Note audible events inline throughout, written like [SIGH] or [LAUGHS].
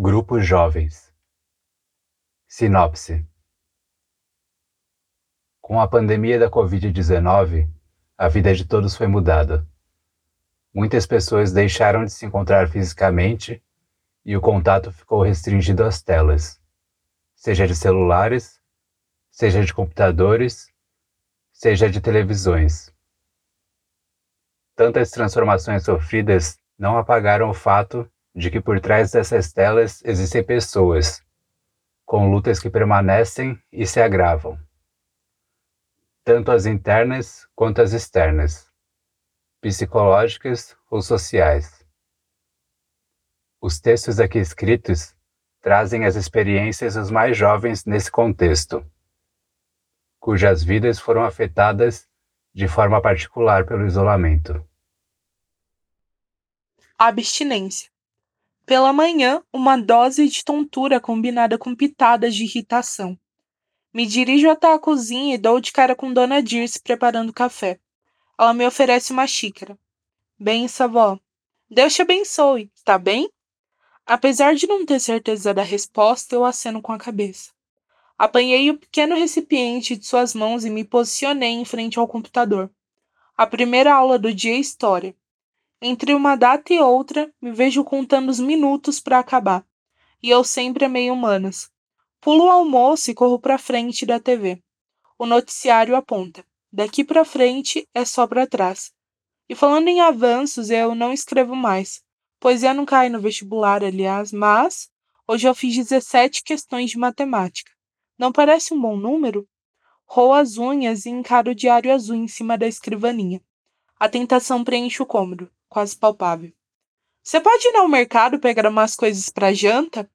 Grupos Jovens Sinopse Com a pandemia da Covid-19, a vida de todos foi mudada. Muitas pessoas deixaram de se encontrar fisicamente e o contato ficou restringido às telas, seja de celulares, seja de computadores, seja de televisões. Tantas transformações sofridas não apagaram o fato de que por trás dessas telas existem pessoas, com lutas que permanecem e se agravam, tanto as internas quanto as externas, psicológicas ou sociais. Os textos aqui escritos trazem as experiências dos mais jovens nesse contexto, cujas vidas foram afetadas de forma particular pelo isolamento. Abstinência. Pela manhã, uma dose de tontura combinada com pitadas de irritação. Me dirijo até a cozinha e dou de cara com Dona Dirce preparando café. Ela me oferece uma xícara. Benção, vó. Deus te abençoe, tá bem? Apesar de não ter certeza da resposta, eu aceno com a cabeça. Apanhei o pequeno recipiente de suas mãos e me posicionei em frente ao computador. A primeira aula do dia é História. Entre uma data e outra, me vejo contando os minutos para acabar. E eu sempre amei humanas. Pulo o almoço e corro para frente da TV. O noticiário aponta: daqui para frente é só para trás. E falando em avanços, eu não escrevo mais. Poesia não cai no vestibular, aliás, mas hoje eu fiz 17 questões de matemática. Não parece um bom número? Roo as unhas e encaro o diário azul em cima da escrivaninha. A tentação preenche o cômodo quase palpável. Você pode ir ao mercado pegar umas coisas para janta?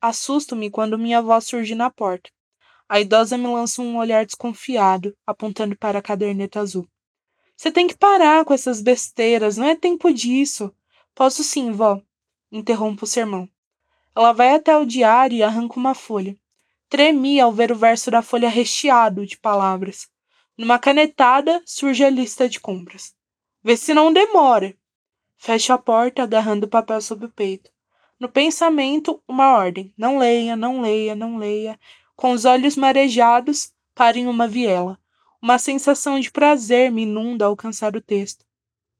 Assusto-me quando minha avó surge na porta. A idosa me lança um olhar desconfiado, apontando para a caderneta azul. Você tem que parar com essas besteiras, não é tempo disso. Posso sim, vó. Interrompo o sermão. Ela vai até o diário e arranca uma folha. Tremi ao ver o verso da folha recheado de palavras. Numa canetada surge a lista de compras. Vê se não demora. Fecho a porta, agarrando o papel sob o peito. No pensamento, uma ordem: não leia, não leia, não leia. Com os olhos marejados, pare em uma viela. Uma sensação de prazer me inunda ao alcançar o texto.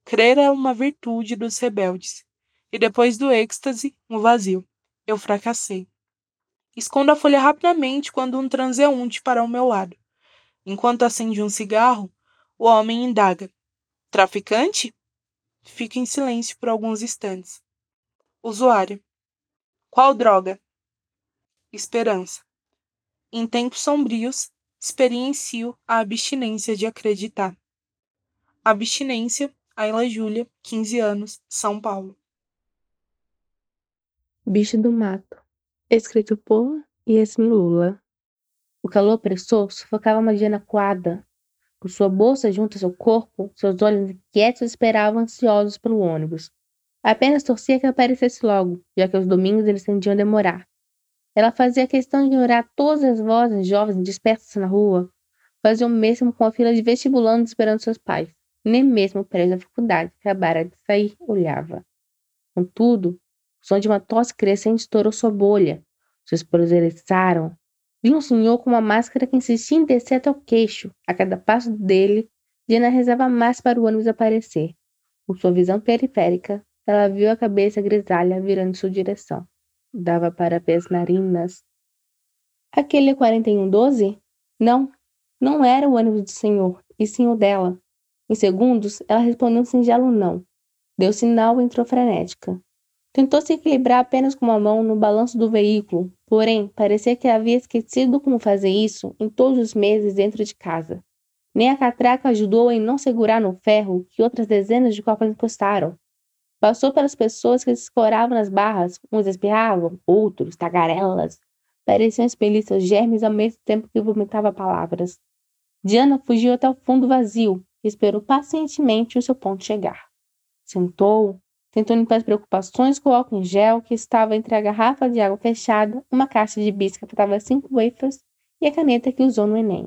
Crer é uma virtude dos rebeldes. E depois do êxtase, um vazio. Eu fracassei. Escondo a folha rapidamente quando um transeunte para ao meu lado. Enquanto acende um cigarro, o homem indaga: Traficante? Fica em silêncio por alguns instantes. Usuário. Qual droga? Esperança. Em tempos sombrios, experiencio a abstinência de acreditar. Abstinência, Ayla Júlia, 15 anos, São Paulo. Bicho do Mato. Escrito por Yasmin Lula. O calor opressor sufocava Mariana Quadra, com sua bolsa junto ao seu corpo, seus olhos inquietos esperavam ansiosos pelo ônibus. Apenas torcia que aparecesse logo, já que os domingos eles tendiam a demorar. Ela fazia questão de ignorar todas as vozes jovens dispersas na rua. Fazia o mesmo com a fila de vestibulandos esperando seus pais. Nem mesmo o prédio da faculdade, que acabara de sair, olhava. Contudo, o som de uma tosse crescente estourou sua bolha. Seus poros eriçaram, Vi um senhor com uma máscara que insistia em descer até o queixo. A cada passo dele, Diana rezava mais para o ônibus aparecer. Com sua visão periférica, ela viu a cabeça grisalha virando em sua direção. Dava para ver as narinas. Aquele 4112? Não, não era o ônibus do senhor, e sim o dela. Em segundos, ela respondeu um singelo não. Deu sinal e entrou frenética. Tentou se equilibrar apenas com uma mão no balanço do veículo, porém parecia que havia esquecido como fazer isso em todos os meses dentro de casa. Nem a catraca ajudou em não segurar no ferro que outras dezenas de copas encostaram. Passou pelas pessoas que se escoravam nas barras, uns espirravam, outros, tagarelas, pareciam expelir seus germes ao mesmo tempo que vomitava palavras. Diana fugiu até o fundo vazio e esperou pacientemente o seu ponto chegar. Sentou, Tentou limpar as preocupações com o álcool em gel que estava entre a garrafa de água fechada, uma caixa de bis que faltava cinco wafers e a caneta que usou no Enem.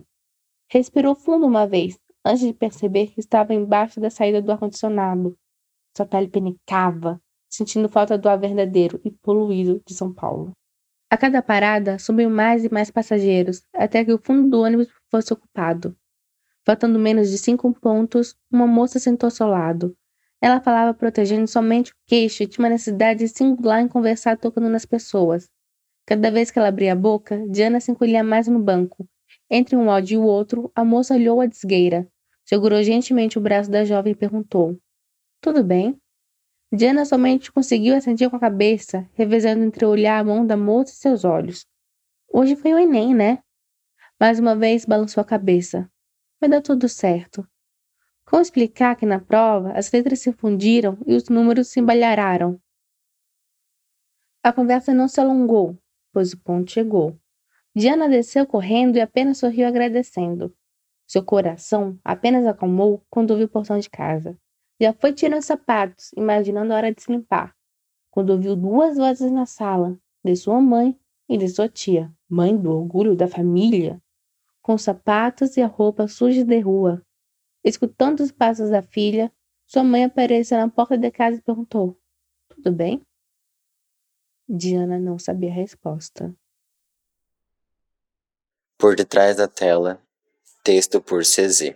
Respirou fundo uma vez, antes de perceber que estava embaixo da saída do ar-condicionado. Sua pele penicava. sentindo falta do ar verdadeiro e poluído de São Paulo. A cada parada, subiam mais e mais passageiros, até que o fundo do ônibus fosse ocupado. Faltando menos de cinco pontos, uma moça sentou-se ao lado. Ela falava protegendo somente o queixo e tinha uma necessidade singular em conversar tocando nas pessoas. Cada vez que ela abria a boca, Diana se encolhia mais no banco. Entre um áudio e o outro, a moça olhou a desgueira, segurou gentilmente o braço da jovem e perguntou: Tudo bem? Diana somente conseguiu assentir com a cabeça, revezando entre olhar a mão da moça e seus olhos. Hoje foi o Enem, né? Mais uma vez balançou a cabeça. Vai dar tudo certo. Como explicar que na prova as letras se fundiram e os números se embalhararam? A conversa não se alongou, pois o ponto chegou. Diana desceu correndo e apenas sorriu agradecendo. Seu coração apenas acalmou quando ouviu o portão de casa. Já foi tirando os sapatos, imaginando a hora de se limpar, quando ouviu duas vozes na sala, de sua mãe e de sua tia, mãe do orgulho da família, com os sapatos e a roupa suja de rua. Escutando os passos da filha, sua mãe apareceu na porta da casa e perguntou: Tudo bem? Diana não sabia a resposta. Por detrás da tela, texto por CZ.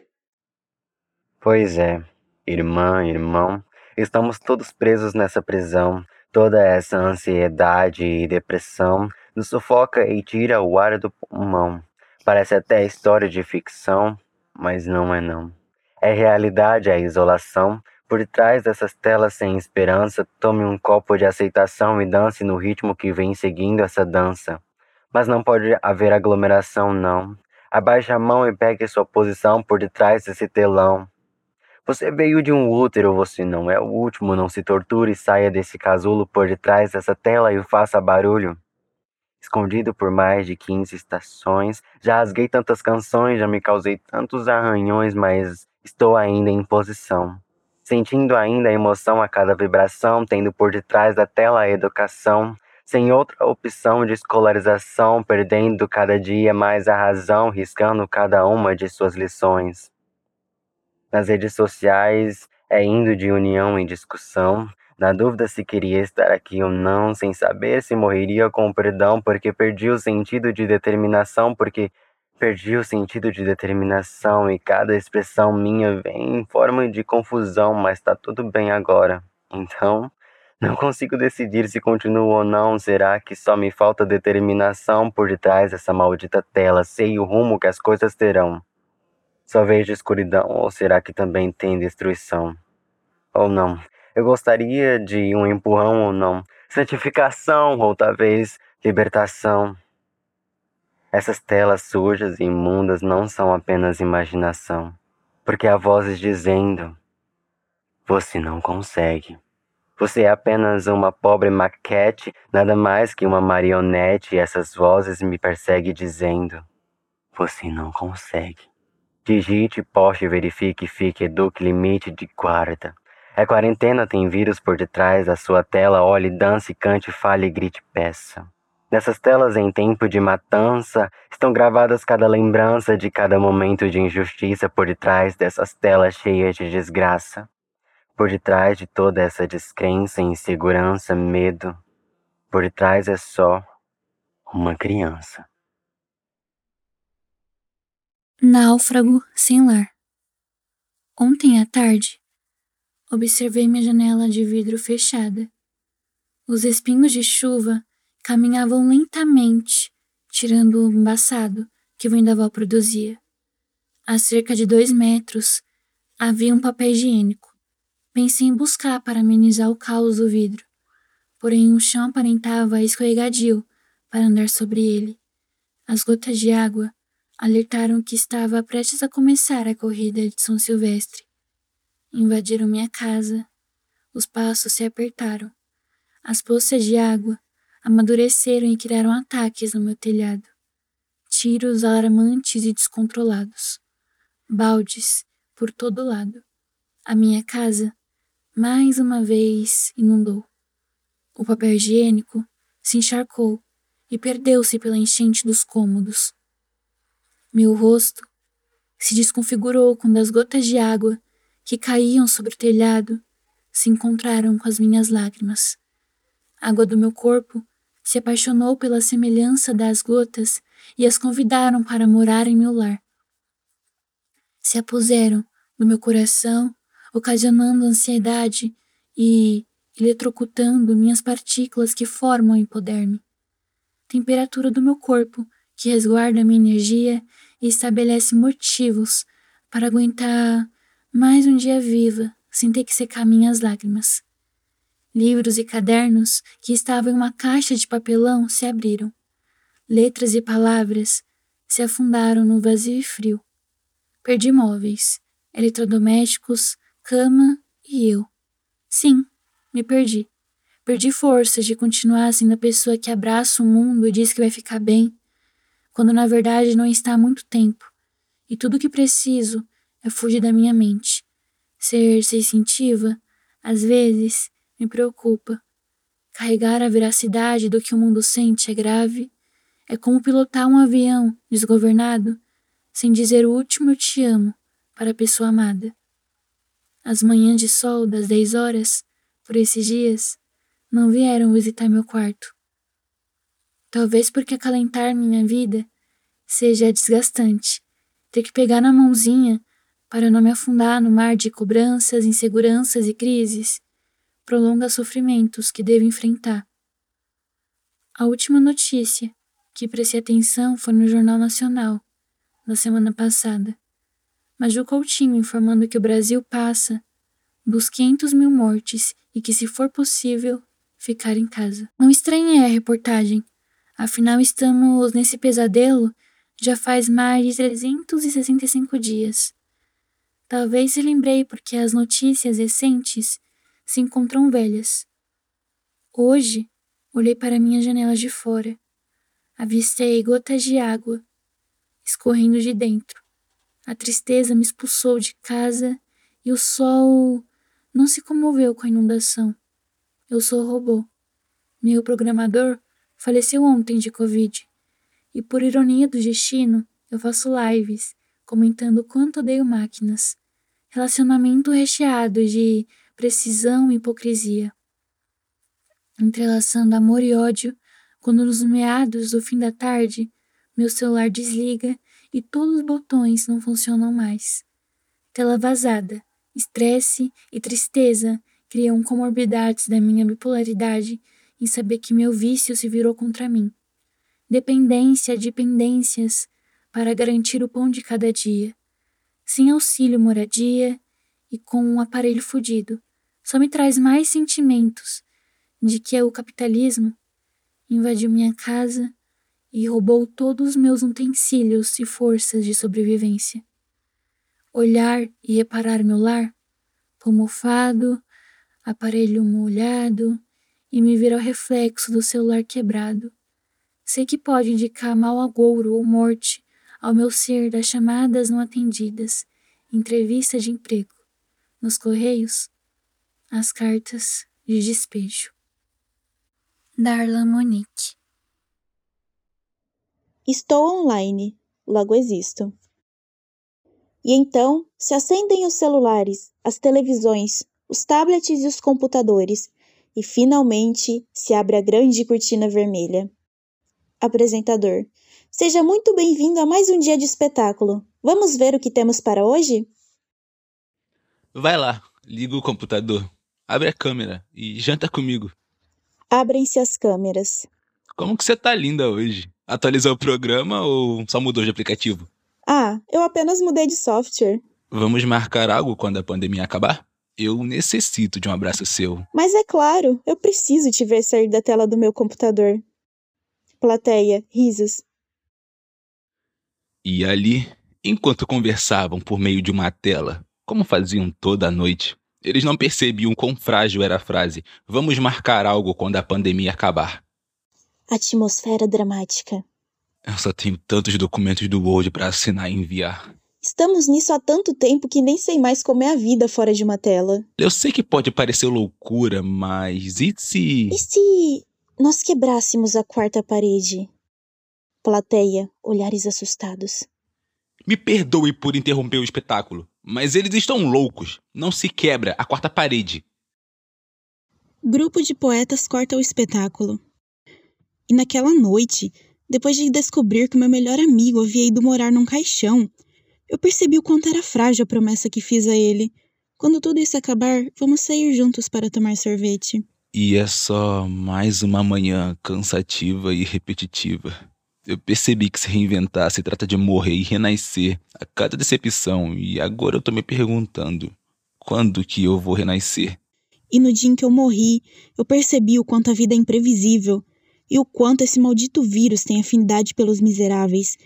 Pois é, irmã, irmão, estamos todos presos nessa prisão. Toda essa ansiedade e depressão nos sufoca e tira o ar do pulmão. Parece até história de ficção, mas não é não. É realidade a isolação. Por trás dessas telas sem esperança, tome um copo de aceitação e dance no ritmo que vem seguindo essa dança. Mas não pode haver aglomeração, não. Abaixe a mão e pegue sua posição por detrás desse telão. Você veio de um útero, você não é o último. Não se torture e saia desse casulo por detrás dessa tela e faça barulho. Escondido por mais de 15 estações, já rasguei tantas canções, já me causei tantos arranhões, mas estou ainda em posição. Sentindo ainda a emoção a cada vibração, tendo por detrás da tela a educação, sem outra opção de escolarização, perdendo cada dia mais a razão, riscando cada uma de suas lições. Nas redes sociais é indo de união em discussão, na dúvida se queria estar aqui ou não, sem saber se morreria com perdão, porque perdi o sentido de determinação, porque perdi o sentido de determinação e cada expressão minha vem em forma de confusão, mas tá tudo bem agora. Então, [LAUGHS] não consigo decidir se continuo ou não. Será que só me falta determinação por detrás dessa maldita tela? Sei o rumo que as coisas terão. Só vejo escuridão, ou será que também tem destruição? Ou não? Eu gostaria de um empurrão ou não? Santificação, ou talvez libertação. Essas telas sujas e imundas não são apenas imaginação, porque há vozes dizendo: Você não consegue. Você é apenas uma pobre maquete, nada mais que uma marionete, e essas vozes me perseguem dizendo: Você não consegue. Digite, poste, verifique, fique, eduque, limite de guarda. É quarentena, tem vírus por detrás da sua tela, olhe, dance, cante, fale, grite, peça. Nessas telas em tempo de matança, estão gravadas cada lembrança de cada momento de injustiça por detrás dessas telas cheias de desgraça. Por detrás de toda essa descrença, insegurança, medo, por detrás é só uma criança. Náufrago sem lar. Ontem à tarde, observei minha janela de vidro fechada. Os espinhos de chuva caminhavam lentamente, tirando o embaçado que o vendaval produzia. A cerca de dois metros havia um papel higiênico. Pensei em buscar para amenizar o caos do vidro, porém o chão aparentava escorregadio para andar sobre ele. As gotas de água alertaram que estava prestes a começar a corrida de São Silvestre. Invadiram minha casa. Os passos se apertaram. As poças de água amadureceram e criaram ataques no meu telhado. Tiros alarmantes e descontrolados. Baldes por todo lado. A minha casa, mais uma vez, inundou. O papel higiênico se encharcou e perdeu-se pela enchente dos cômodos. Meu rosto se desconfigurou quando as gotas de água que caíam sobre o telhado se encontraram com as minhas lágrimas. A água do meu corpo se apaixonou pela semelhança das gotas e as convidaram para morar em meu lar. Se apuseram no meu coração, ocasionando ansiedade e eletrocutando minhas partículas que formam o poder-me. Temperatura do meu corpo, que resguarda minha energia e estabelece motivos para aguentar mais um dia viva sem ter que secar minhas lágrimas. Livros e cadernos que estavam em uma caixa de papelão se abriram. Letras e palavras se afundaram no vazio e frio. Perdi móveis, eletrodomésticos, cama e eu. Sim, me perdi. Perdi forças de continuar sendo a pessoa que abraça o mundo e diz que vai ficar bem, quando na verdade não está há muito tempo, e tudo o que preciso é fugir da minha mente. Ser sensitiva, às vezes, me preocupa. Carregar a veracidade do que o mundo sente é grave. É como pilotar um avião desgovernado sem dizer o último eu te amo para a pessoa amada. As manhãs de sol das dez horas, por esses dias, não vieram visitar meu quarto. Talvez porque acalentar minha vida seja desgastante. Ter que pegar na mãozinha para não me afundar no mar de cobranças, inseguranças e crises prolonga sofrimentos que devo enfrentar. A última notícia que prestei atenção foi no Jornal Nacional, na semana passada. Maju Coutinho informando que o Brasil passa dos 500 mil mortes e que, se for possível, ficar em casa. Não estranhei a reportagem, afinal estamos nesse pesadelo já faz mais de 365 dias. Talvez se lembrei porque as notícias recentes se encontram velhas. Hoje, olhei para minha janela de fora. Avistei gotas de água escorrendo de dentro. A tristeza me expulsou de casa e o sol não se comoveu com a inundação. Eu sou robô. Meu programador faleceu ontem de Covid. E por ironia do destino, eu faço lives comentando quanto odeio máquinas. Relacionamento recheado de precisão e hipocrisia. Entrelaçando amor e ódio, quando nos meados do fim da tarde, meu celular desliga e todos os botões não funcionam mais. Tela vazada, estresse e tristeza criam comorbidades da minha bipolaridade em saber que meu vício se virou contra mim. Dependência de dependências para garantir o pão de cada dia. Sem auxílio moradia, e com um aparelho fudido. Só me traz mais sentimentos de que o capitalismo invadiu minha casa e roubou todos os meus utensílios e forças de sobrevivência. Olhar e reparar meu lar, pomofado, aparelho molhado, e me ver ao reflexo do celular quebrado. Sei que pode indicar mau agouro ou morte ao meu ser das chamadas não atendidas, entrevista de emprego nos correios as cartas de despejo. Darla Monique Estou online, logo existo. E então se acendem os celulares, as televisões, os tablets e os computadores, e finalmente se abre a grande cortina vermelha. Apresentador, seja muito bem-vindo a mais um dia de espetáculo. Vamos ver o que temos para hoje? Vai lá, liga o computador, abre a câmera e janta comigo. Abrem-se as câmeras. Como que você tá linda hoje? Atualizou o programa ou só mudou de aplicativo? Ah, eu apenas mudei de software. Vamos marcar algo quando a pandemia acabar? Eu necessito de um abraço seu. Mas é claro, eu preciso te ver sair da tela do meu computador. Plateia, risos. E ali, enquanto conversavam por meio de uma tela, como faziam toda a noite, eles não percebiam quão frágil era a frase: Vamos marcar algo quando a pandemia acabar. Atmosfera dramática. Eu só tenho tantos documentos do Word para assinar e enviar. Estamos nisso há tanto tempo que nem sei mais como é a vida fora de uma tela. Eu sei que pode parecer loucura, mas e se. E se nós quebrássemos a quarta parede? Plateia, olhares assustados. Me perdoe por interromper o espetáculo, mas eles estão loucos. Não se quebra a quarta parede. grupo de poetas corta o espetáculo. E naquela noite, depois de descobrir que meu melhor amigo havia ido morar num caixão, eu percebi o quanto era frágil a promessa que fiz a ele. Quando tudo isso acabar, vamos sair juntos para tomar sorvete. E é só mais uma manhã cansativa e repetitiva. Eu percebi que se reinventar se trata de morrer e renascer a cada decepção, e agora eu tô me perguntando: quando que eu vou renascer? E no dia em que eu morri, eu percebi o quanto a vida é imprevisível e o quanto esse maldito vírus tem afinidade pelos miseráveis.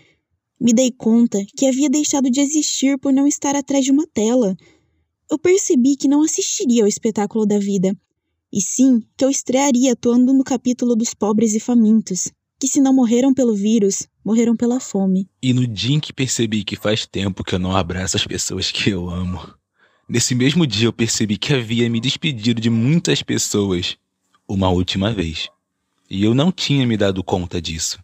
Me dei conta que havia deixado de existir por não estar atrás de uma tela. Eu percebi que não assistiria ao espetáculo da vida, e sim que eu estrearia atuando no capítulo dos pobres e famintos, que se não morreram pelo vírus, morreram pela fome. E no dia em que percebi que faz tempo que eu não abraço as pessoas que eu amo, nesse mesmo dia eu percebi que havia me despedido de muitas pessoas uma última vez. E eu não tinha me dado conta disso.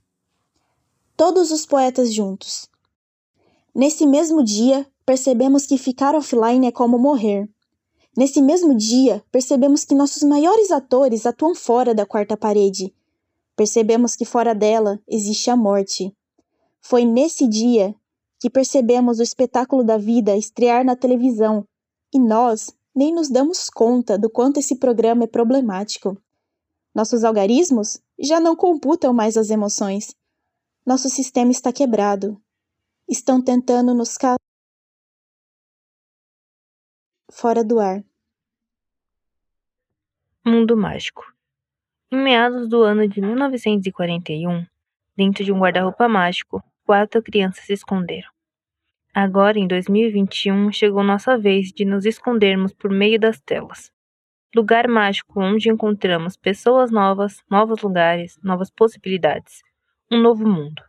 Todos os poetas juntos. Nesse mesmo dia, percebemos que ficar offline é como morrer. Nesse mesmo dia, percebemos que nossos maiores atores atuam fora da quarta parede. Percebemos que fora dela existe a morte. Foi nesse dia que percebemos o espetáculo da vida estrear na televisão e nós nem nos damos conta do quanto esse programa é problemático. Nossos algarismos já não computam mais as emoções. Nosso sistema está quebrado. Estão tentando nos cal... fora do ar. Mundo Mágico. Em meados do ano de 1941, dentro de um guarda-roupa mágico, quatro crianças se esconderam. Agora, em 2021, chegou nossa vez de nos escondermos por meio das telas lugar mágico onde encontramos pessoas novas, novos lugares, novas possibilidades, um novo mundo.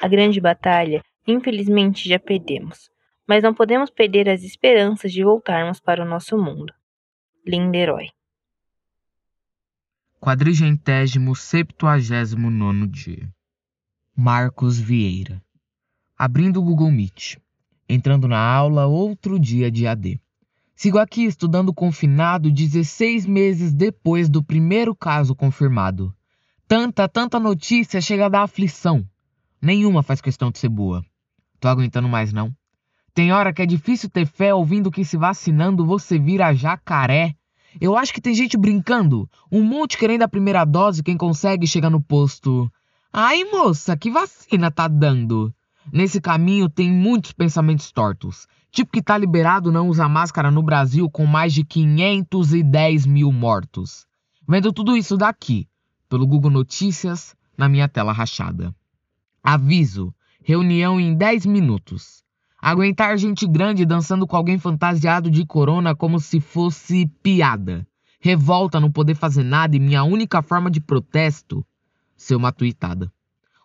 A grande batalha, infelizmente, já perdemos, mas não podemos perder as esperanças de voltarmos para o nosso mundo. Lindo herói. Quadrigentésimo septuagésimo nono dia. Marcos Vieira. Abrindo o Google Meet. Entrando na aula outro dia de AD. Sigo aqui estudando confinado 16 meses depois do primeiro caso confirmado. Tanta, tanta notícia chega a dar aflição. Nenhuma faz questão de ser boa. Tô aguentando mais não. Tem hora que é difícil ter fé ouvindo que se vacinando você vira jacaré. Eu acho que tem gente brincando. Um monte querendo a primeira dose, quem consegue chega no posto. Ai, moça, que vacina tá dando? Nesse caminho tem muitos pensamentos tortos. Tipo que tá liberado não usar máscara no Brasil com mais de 510 mil mortos. Vendo tudo isso daqui, pelo Google Notícias, na minha tela rachada. Aviso: reunião em 10 minutos. Aguentar gente grande dançando com alguém fantasiado de corona como se fosse piada. Revolta não poder fazer nada e minha única forma de protesto ser uma tuitada.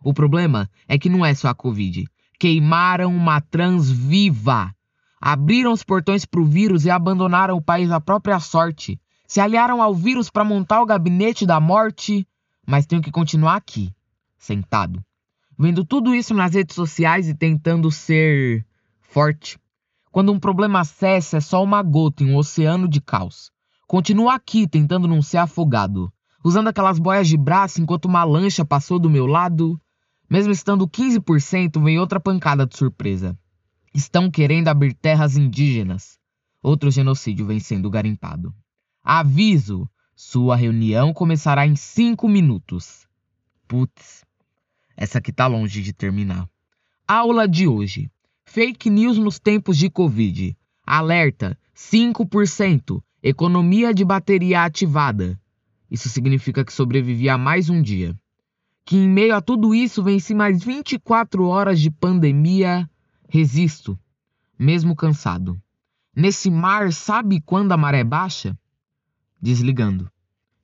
O problema é que não é só a Covid. Queimaram uma trans viva. Abriram os portões para o vírus e abandonaram o país à própria sorte. Se aliaram ao vírus para montar o gabinete da morte, mas tenho que continuar aqui, sentado, vendo tudo isso nas redes sociais e tentando ser forte. Quando um problema cessa, é só uma gota em um oceano de caos. Continuo aqui tentando não ser afogado, usando aquelas boias de braço enquanto uma lancha passou do meu lado mesmo estando 15%, vem outra pancada de surpresa. Estão querendo abrir terras indígenas. Outro genocídio vem sendo garimpado. Aviso: sua reunião começará em 5 minutos. Putz, essa aqui tá longe de terminar. Aula de hoje: Fake news nos tempos de Covid. Alerta: 5%. Economia de bateria ativada. Isso significa que sobrevivi a mais um dia que em meio a tudo isso venci mais 24 horas de pandemia, resisto, mesmo cansado. Nesse mar, sabe quando a maré baixa? Desligando.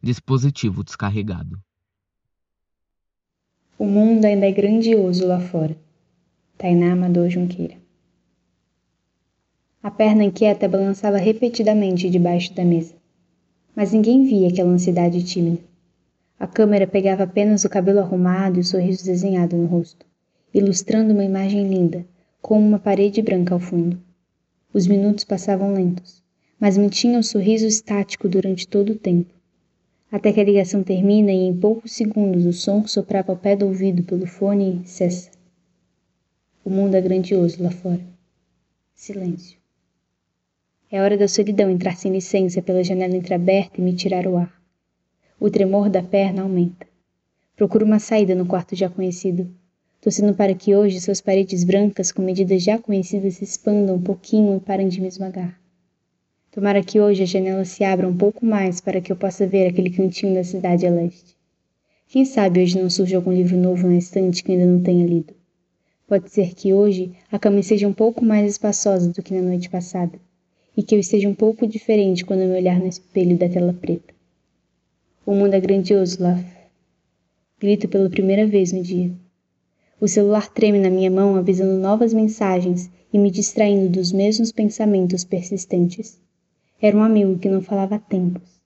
Dispositivo descarregado. O mundo ainda é grandioso lá fora. Tainá Amador Junqueira. A perna inquieta balançava repetidamente debaixo da mesa, mas ninguém via aquela ansiedade tímida. A câmera pegava apenas o cabelo arrumado e o sorriso desenhado no rosto, ilustrando uma imagem linda, com uma parede branca ao fundo. Os minutos passavam lentos, mas mantinha o sorriso estático durante todo o tempo. até que a ligação termina e em poucos segundos o som que soprava ao pé do ouvido pelo fone cessa. O mundo é grandioso lá fora. Silêncio. É hora da solidão entrar sem licença pela janela entreaberta e me tirar o ar. O tremor da perna aumenta. Procuro uma saída no quarto já conhecido, torcendo para que hoje suas paredes brancas com medidas já conhecidas se expandam um pouquinho e parem de me esmagar. Tomara que hoje a janela se abra um pouco mais para que eu possa ver aquele cantinho da cidade a leste. Quem sabe hoje não surge algum livro novo na estante que ainda não tenha lido. Pode ser que hoje a cama seja um pouco mais espaçosa do que na noite passada e que eu esteja um pouco diferente quando me olhar no espelho da tela preta. O mundo é grandioso lá. Grito pela primeira vez no dia. O celular treme na minha mão, avisando novas mensagens e me distraindo dos mesmos pensamentos persistentes. Era um amigo que não falava há tempos.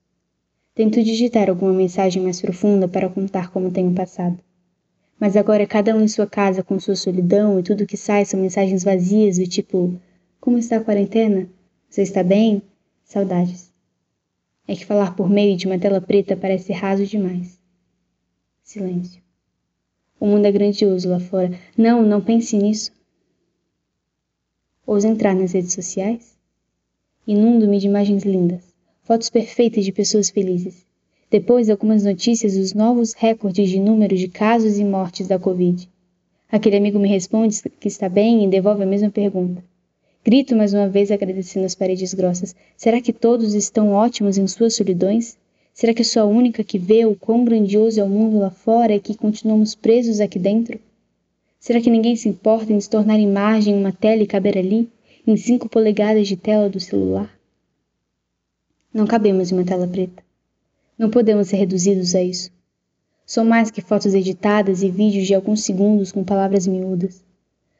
Tento digitar alguma mensagem mais profunda para contar como tenho passado. Mas agora cada um em sua casa com sua solidão e tudo que sai são mensagens vazias do tipo: Como está a quarentena? Você está bem? Saudades. É que falar por meio de uma tela preta parece raso demais. Silêncio. O mundo é grandioso lá fora. Não, não pense nisso. Ouso entrar nas redes sociais? Inundo-me de imagens lindas, fotos perfeitas de pessoas felizes. Depois, algumas notícias dos novos recordes de número de casos e mortes da Covid. Aquele amigo me responde que está bem e devolve a mesma pergunta. Grito mais uma vez agradecendo as paredes grossas. Será que todos estão ótimos em suas solidões? Será que sou a única que vê o quão grandioso é o mundo lá fora e que continuamos presos aqui dentro? Será que ninguém se importa em se tornar imagem em uma tela e caber ali, em cinco polegadas de tela do celular? Não cabemos em uma tela preta. Não podemos ser reduzidos a isso. Sou mais que fotos editadas e vídeos de alguns segundos com palavras miúdas.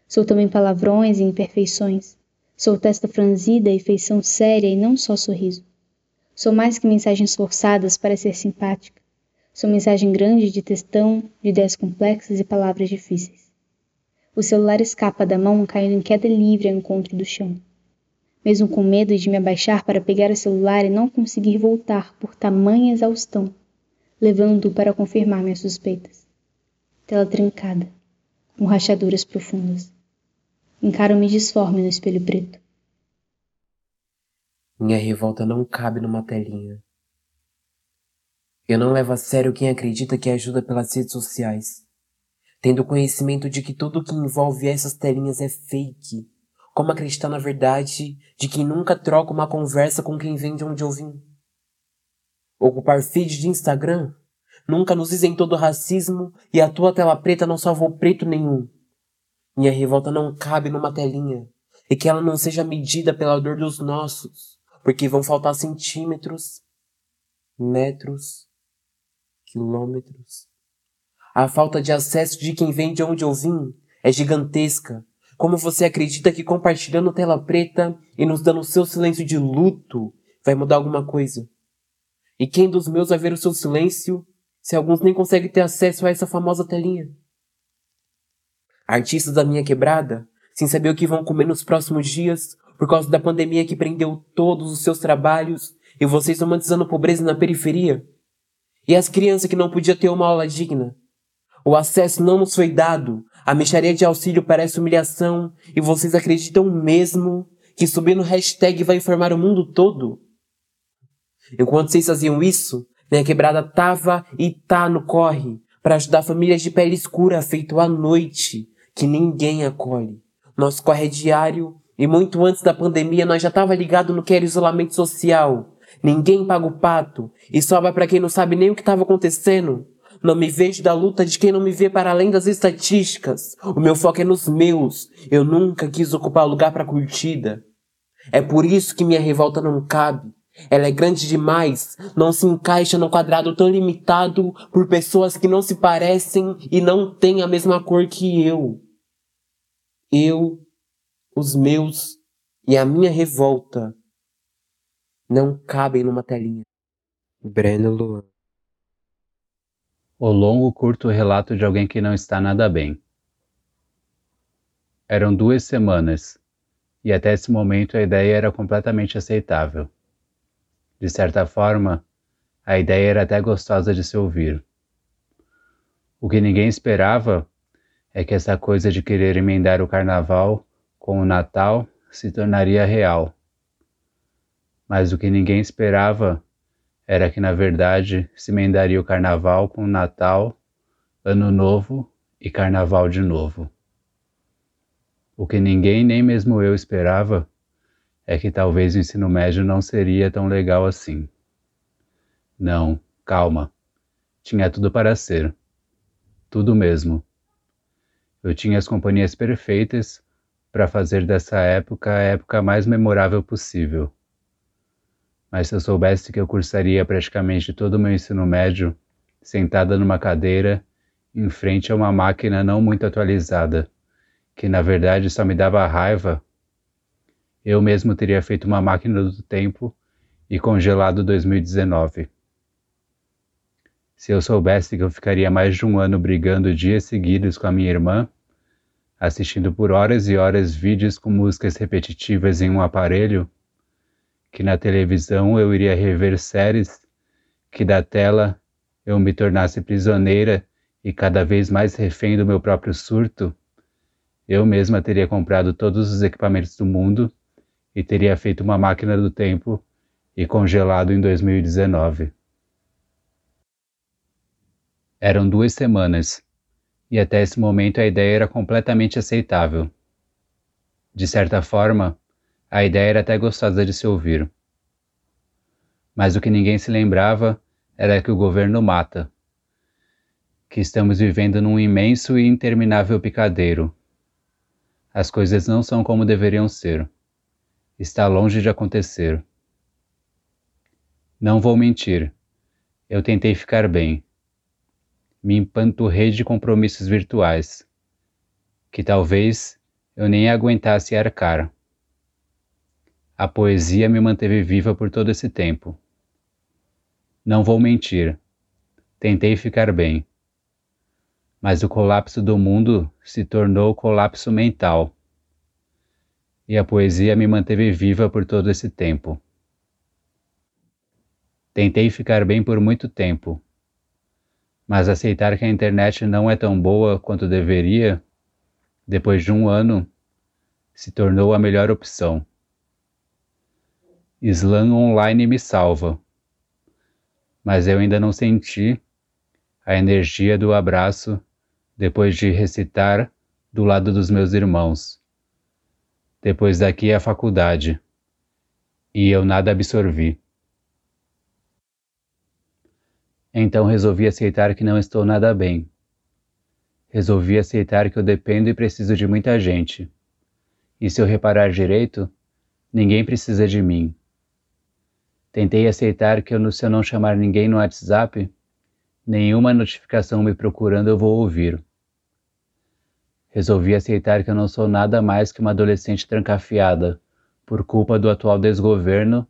Sou também palavrões e imperfeições. Sou testa franzida e feição séria e não só sorriso. Sou mais que mensagens forçadas para ser simpática. Sou mensagem grande de textão, de ideias complexas e palavras difíceis. O celular escapa da mão caindo em queda livre ao encontro do chão. Mesmo com medo de me abaixar para pegar o celular e não conseguir voltar por tamanha exaustão, levando-o para confirmar minhas suspeitas. Tela trincada, com rachaduras profundas. Encaro-me disforme no espelho preto. Minha revolta não cabe numa telinha. Eu não levo a sério quem acredita que ajuda pelas redes sociais, tendo conhecimento de que tudo que envolve essas telinhas é fake. Como acreditar na verdade de quem nunca troca uma conversa com quem vem de onde eu vim? Ocupar feed de Instagram nunca nos isentou do racismo e a tua tela preta não salvou preto nenhum. Minha revolta não cabe numa telinha, e que ela não seja medida pela dor dos nossos, porque vão faltar centímetros, metros, quilômetros. A falta de acesso de quem vem de onde eu vim é gigantesca. Como você acredita que compartilhando tela preta e nos dando o seu silêncio de luto vai mudar alguma coisa? E quem dos meus vai ver o seu silêncio se alguns nem conseguem ter acesso a essa famosa telinha? Artistas da minha quebrada, sem saber o que vão comer nos próximos dias, por causa da pandemia que prendeu todos os seus trabalhos, e vocês romantizando pobreza na periferia. E as crianças que não podiam ter uma aula digna. O acesso não nos foi dado, a mexaria de auxílio parece humilhação, e vocês acreditam mesmo que subir no hashtag vai informar o mundo todo? Enquanto vocês faziam isso, minha quebrada tava e tá no corre para ajudar famílias de pele escura feito à noite, que ninguém acolhe. Nosso corre é diário e muito antes da pandemia nós já estava ligado no que era isolamento social. Ninguém paga o pato e sobra para quem não sabe nem o que estava acontecendo. Não me vejo da luta de quem não me vê para além das estatísticas. O meu foco é nos meus. Eu nunca quis ocupar lugar para curtida. É por isso que minha revolta não cabe. Ela é grande demais, não se encaixa no quadrado tão limitado por pessoas que não se parecem e não têm a mesma cor que eu. Eu, os meus e a minha revolta não cabem numa telinha. Breno Luan. O longo curto relato de alguém que não está nada bem. Eram duas semanas, e até esse momento a ideia era completamente aceitável. De certa forma, A ideia era até gostosa de se ouvir. O que ninguém esperava é que essa coisa de querer emendar o carnaval com o Natal se tornaria real. Mas o que ninguém esperava era que, na verdade, se emendaria o carnaval com Natal, Ano Novo e Carnaval de novo. O que ninguém, nem mesmo eu, esperava é que talvez o ensino médio não seria tão legal assim. Não, calma. Tinha tudo para ser. Tudo mesmo. Eu tinha as companhias perfeitas para fazer dessa época a época mais memorável possível. Mas se eu soubesse que eu cursaria praticamente todo o meu ensino médio sentada numa cadeira em frente a uma máquina não muito atualizada, que na verdade só me dava raiva, eu mesmo teria feito uma máquina do tempo e congelado 2019. Se eu soubesse que eu ficaria mais de um ano brigando dias seguidos com a minha irmã, assistindo por horas e horas vídeos com músicas repetitivas em um aparelho, que na televisão eu iria rever séries, que da tela eu me tornasse prisioneira e cada vez mais refém do meu próprio surto, eu mesma teria comprado todos os equipamentos do mundo e teria feito uma máquina do tempo e congelado em 2019. Eram duas semanas, e até esse momento a ideia era completamente aceitável. De certa forma, a ideia era até gostosa de se ouvir. Mas o que ninguém se lembrava era que o governo mata, que estamos vivendo num imenso e interminável picadeiro. As coisas não são como deveriam ser. Está longe de acontecer. Não vou mentir. Eu tentei ficar bem. Me empanturrei de compromissos virtuais, que talvez eu nem aguentasse arcar. A poesia me manteve viva por todo esse tempo. Não vou mentir. Tentei ficar bem. Mas o colapso do mundo se tornou colapso mental. E a poesia me manteve viva por todo esse tempo. Tentei ficar bem por muito tempo. Mas aceitar que a internet não é tão boa quanto deveria, depois de um ano, se tornou a melhor opção. Slam online me salva. Mas eu ainda não senti a energia do abraço depois de recitar do lado dos meus irmãos. Depois daqui é a faculdade. E eu nada absorvi. Então resolvi aceitar que não estou nada bem. Resolvi aceitar que eu dependo e preciso de muita gente. E se eu reparar direito, ninguém precisa de mim. Tentei aceitar que eu, se eu não chamar ninguém no WhatsApp, nenhuma notificação me procurando eu vou ouvir. Resolvi aceitar que eu não sou nada mais que uma adolescente trancafiada por culpa do atual desgoverno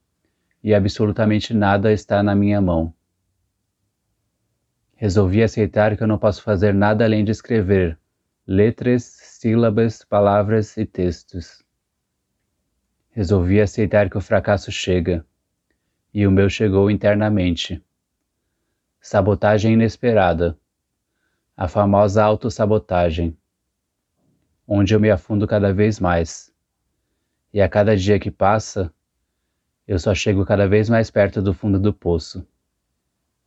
e absolutamente nada está na minha mão. Resolvi aceitar que eu não posso fazer nada além de escrever letras, sílabas, palavras e textos. Resolvi aceitar que o fracasso chega e o meu chegou internamente. Sabotagem inesperada. A famosa autossabotagem, onde eu me afundo cada vez mais. E a cada dia que passa, eu só chego cada vez mais perto do fundo do poço.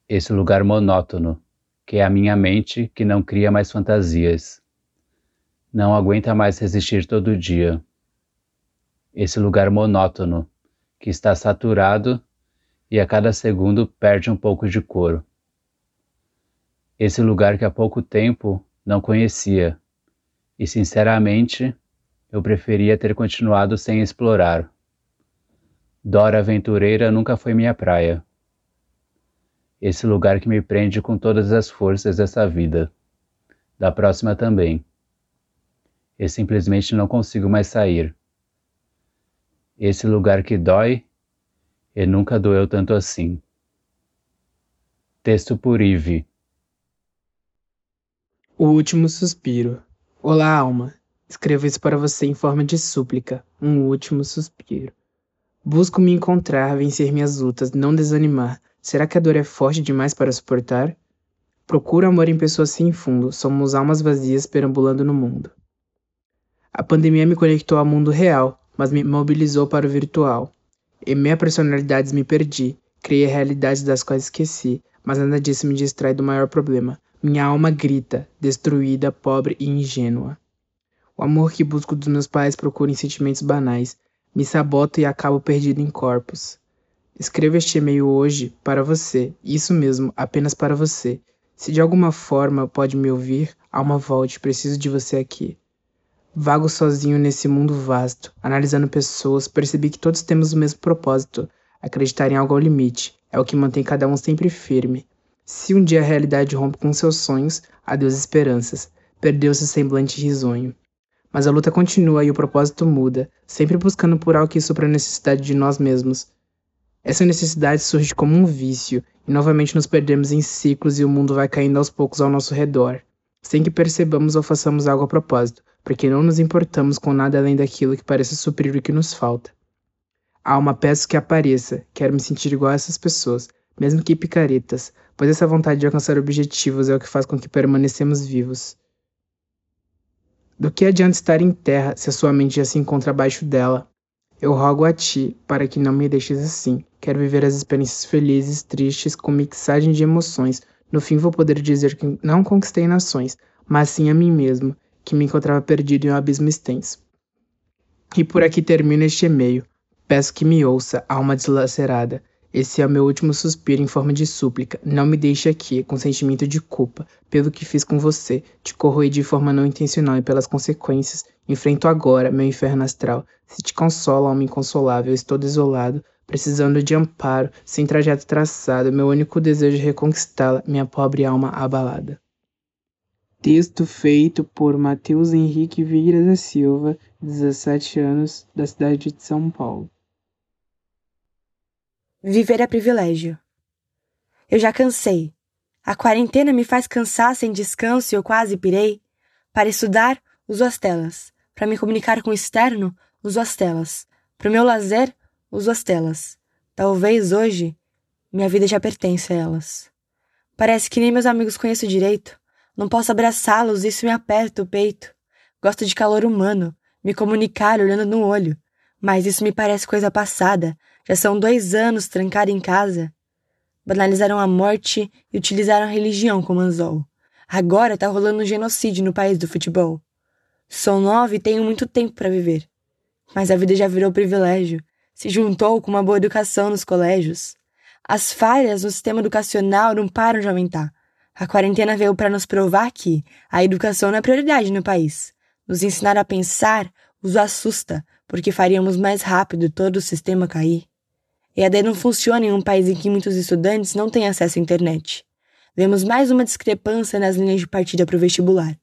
Esse lugar monótono, que é a minha mente que não cria mais fantasias. Não aguenta mais resistir todo dia. Esse lugar monótono, que está saturado e a cada segundo perde um pouco de cor. Esse lugar que há pouco tempo não conhecia, e sinceramente eu preferia ter continuado sem explorar. Dora Aventureira nunca foi minha praia. Esse lugar que me prende com todas as forças dessa vida, da próxima também. E simplesmente não consigo mais sair. Esse lugar que dói e nunca doeu tanto assim. Texto por Ive. O último suspiro. Olá, alma. Escrevo isso para você em forma de súplica. Um último suspiro. Busco me encontrar, vencer minhas lutas, não desanimar, Será que a dor é forte demais para suportar? Procuro amor em pessoas sem fundo, somos almas vazias perambulando no mundo. A pandemia me conectou ao mundo real, mas me mobilizou para o virtual. Em minha personalidades me perdi, criei realidades das quais esqueci, mas nada disso me distrai do maior problema. Minha alma grita, destruída, pobre e ingênua. O amor que busco dos meus pais procura em sentimentos banais, me saboto e acabo perdido em corpos. Escrevo este e-mail hoje para você, isso mesmo, apenas para você. Se de alguma forma pode me ouvir, alma volte, preciso de você aqui. Vago sozinho nesse mundo vasto, analisando pessoas, percebi que todos temos o mesmo propósito, acreditar em algo ao limite, é o que mantém cada um sempre firme. Se um dia a realidade rompe com seus sonhos, adeus esperanças, perdeu-se semblante risonho. Mas a luta continua e o propósito muda, sempre buscando por algo que supra a necessidade de nós mesmos. Essa necessidade surge como um vício, e novamente nos perdemos em ciclos e o mundo vai caindo aos poucos ao nosso redor, sem que percebamos ou façamos algo a propósito, porque não nos importamos com nada além daquilo que parece suprir o que nos falta. Alma peço que apareça, quero me sentir igual a essas pessoas, mesmo que picaretas, pois essa vontade de alcançar objetivos é o que faz com que permanecemos vivos. Do que adianta estar em terra se a sua mente já se encontra abaixo dela? Eu rogo a ti para que não me deixes assim. Quero viver as experiências felizes, tristes, com mixagem de emoções. No fim vou poder dizer que não conquistei nações, mas sim a mim mesmo, que me encontrava perdido em um abismo extenso. E por aqui termino este e-mail. Peço que me ouça, alma deslacerada. Esse é o meu último suspiro em forma de súplica. Não me deixe aqui, com sentimento de culpa, pelo que fiz com você. Te corroí de forma não intencional e pelas consequências. Enfrento agora meu inferno astral. Se te consola, alma inconsolável, estou desolado, precisando de amparo, sem trajeto traçado, meu único desejo é reconquistá-la, minha pobre alma abalada. Texto feito por Matheus Henrique Vieira da Silva, 17 anos, da cidade de São Paulo. Viver é privilégio. Eu já cansei. A quarentena me faz cansar sem descanso e eu quase pirei. Para estudar, uso as telas. Para me comunicar com o externo, uso as telas. Para o meu lazer, uso as telas. Talvez hoje minha vida já pertence a elas. Parece que nem meus amigos conheço direito. Não posso abraçá-los, isso me aperta o peito. Gosto de calor humano, me comunicar olhando no olho. Mas isso me parece coisa passada. Já são dois anos trancada em casa. Banalizaram a morte e utilizaram a religião como anzol. Agora tá rolando um genocídio no país do futebol. Sou nova e tenho muito tempo para viver. Mas a vida já virou privilégio. Se juntou com uma boa educação nos colégios. As falhas no sistema educacional não param de aumentar. A quarentena veio para nos provar que a educação não é prioridade no país. Nos ensinar a pensar os assusta, porque faríamos mais rápido todo o sistema cair. EAD não funciona em um país em que muitos estudantes não têm acesso à internet. Vemos mais uma discrepância nas linhas de partida para o vestibular.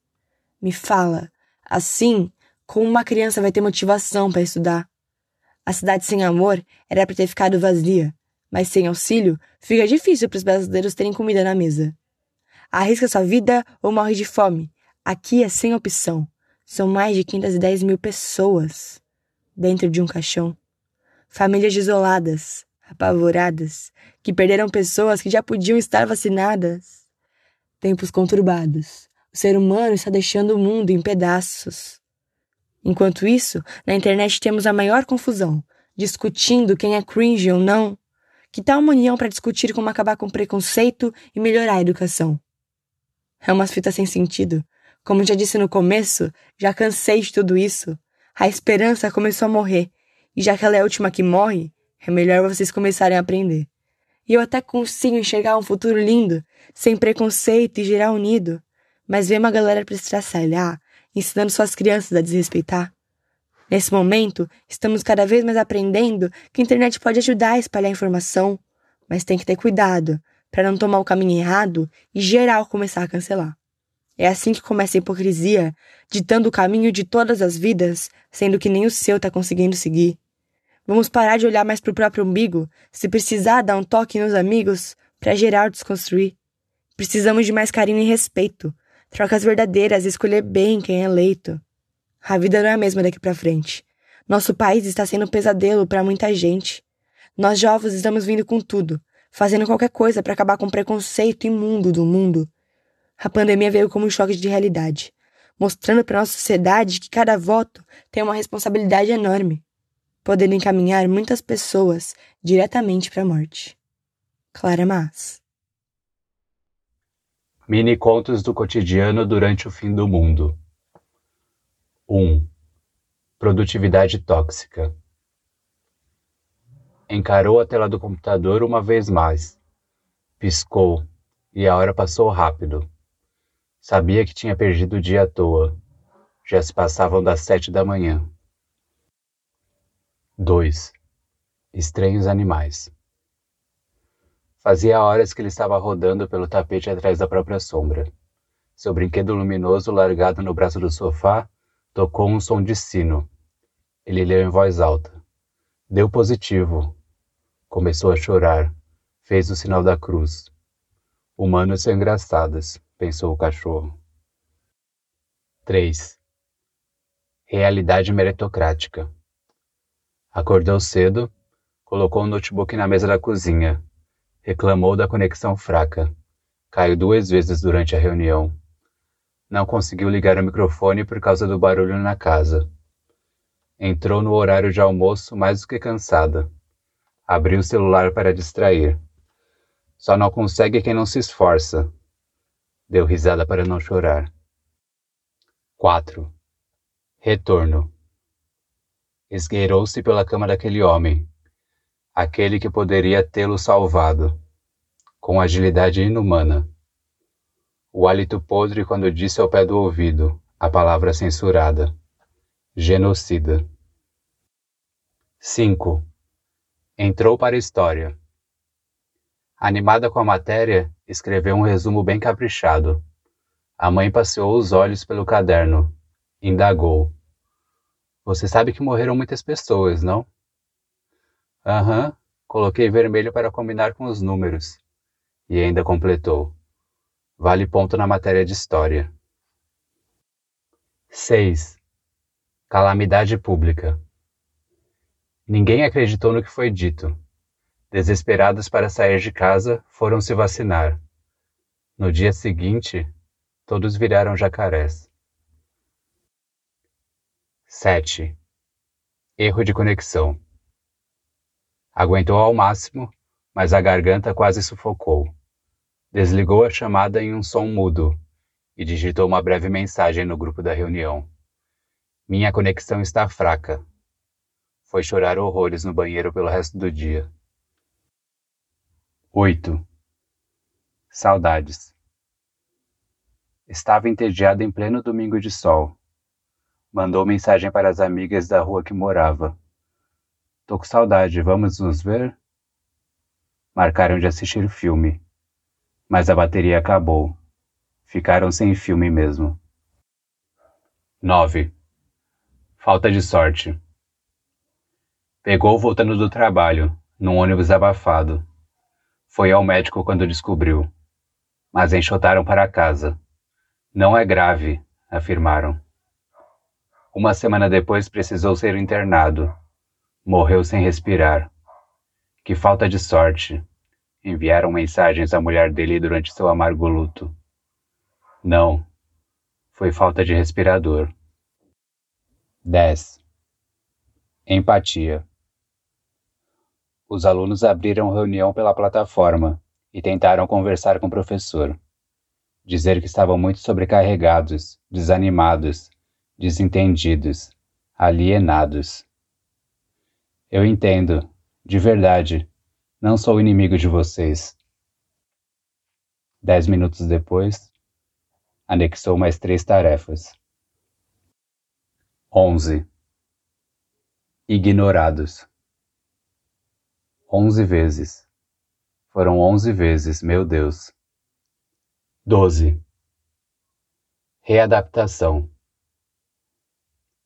Me fala, assim, como uma criança vai ter motivação para estudar? A cidade sem amor era para ter ficado vazia, mas sem auxílio fica difícil para os brasileiros terem comida na mesa. Arrisca sua vida ou morre de fome. Aqui é sem opção. São mais de 510 mil pessoas dentro de um caixão. Famílias isoladas, apavoradas, que perderam pessoas que já podiam estar vacinadas. Tempos conturbados. O ser humano está deixando o mundo em pedaços. Enquanto isso, na internet temos a maior confusão, discutindo quem é cringe ou não. Que tal uma união para discutir como acabar com preconceito e melhorar a educação? É uma fita sem sentido. Como já disse no começo, já cansei de tudo isso. A esperança começou a morrer, e já que ela é a última que morre, é melhor vocês começarem a aprender. E eu até consigo enxergar um futuro lindo, sem preconceito e geral unido, mas ver uma galera para estraçalhar, ensinando suas crianças a desrespeitar. Nesse momento, estamos cada vez mais aprendendo que a internet pode ajudar a espalhar informação, mas tem que ter cuidado, para não tomar o caminho errado e geral começar a cancelar. É assim que começa a hipocrisia, ditando o caminho de todas as vidas, sendo que nem o seu está conseguindo seguir. Vamos parar de olhar mais para o próprio umbigo, se precisar dar um toque nos amigos, para geral desconstruir. Precisamos de mais carinho e respeito, trocas verdadeiras e escolher bem quem é eleito. A vida não é a mesma daqui para frente. Nosso país está sendo um pesadelo para muita gente. Nós jovens estamos vindo com tudo, fazendo qualquer coisa para acabar com o preconceito imundo do mundo. A pandemia veio como um choque de realidade, mostrando para nossa sociedade que cada voto tem uma responsabilidade enorme, podendo encaminhar muitas pessoas diretamente para a morte. Clara Mas. Mini contos do cotidiano durante o fim do mundo. 1. Produtividade tóxica. Encarou a tela do computador uma vez mais. Piscou, e a hora passou rápido. Sabia que tinha perdido o dia à toa. Já se passavam das sete da manhã. 2. Estranhos animais. Fazia horas que ele estava rodando pelo tapete atrás da própria sombra. Seu brinquedo luminoso, largado no braço do sofá, tocou um som de sino. Ele leu em voz alta. Deu positivo. Começou a chorar. Fez o sinal da cruz. Humanos são engraçados, pensou o cachorro. 3. Realidade meritocrática. Acordou cedo, colocou o notebook na mesa da cozinha. Reclamou da conexão fraca. Caiu duas vezes durante a reunião. Não conseguiu ligar o microfone por causa do barulho na casa. Entrou no horário de almoço mais do que cansada. Abriu o celular para distrair. Só não consegue quem não se esforça. Deu risada para não chorar. 4. Retorno. Esgueirou-se pela cama daquele homem, aquele que poderia tê-lo salvado, com agilidade inumana. O hálito podre quando disse ao pé do ouvido a palavra censurada: genocida. 5. Entrou para a história. Animada com a matéria, escreveu um resumo bem caprichado. A mãe passeou os olhos pelo caderno. Indagou. Você sabe que morreram muitas pessoas, não? Aham, uhum, coloquei vermelho para combinar com os números. E ainda completou. Vale ponto na matéria de história. 6. Calamidade pública. Ninguém acreditou no que foi dito. Desesperados para sair de casa, foram se vacinar. No dia seguinte, todos viraram jacarés. 7. Erro de conexão. Aguentou ao máximo, mas a garganta quase sufocou. Desligou a chamada em um som mudo e digitou uma breve mensagem no grupo da reunião. Minha conexão está fraca. Foi chorar horrores no banheiro pelo resto do dia. 8. Saudades. Estava entediado em pleno domingo de sol. Mandou mensagem para as amigas da rua que morava. Tô com saudade, vamos nos ver? Marcaram de assistir o filme. Mas a bateria acabou. Ficaram sem filme mesmo. 9. Falta de sorte. Pegou voltando do trabalho, num ônibus abafado. Foi ao médico quando descobriu. Mas enxotaram para casa. Não é grave, afirmaram. Uma semana depois precisou ser internado. Morreu sem respirar. Que falta de sorte. Enviaram mensagens à mulher dele durante seu amargo luto. Não. Foi falta de respirador. 10. Empatia. Os alunos abriram reunião pela plataforma e tentaram conversar com o professor. Dizer que estavam muito sobrecarregados, desanimados, desentendidos, alienados. Eu entendo, de verdade, não sou inimigo de vocês. Dez minutos depois, anexou mais três tarefas. 11. Ignorados. Onze vezes. Foram onze vezes, meu Deus. 12. Readaptação.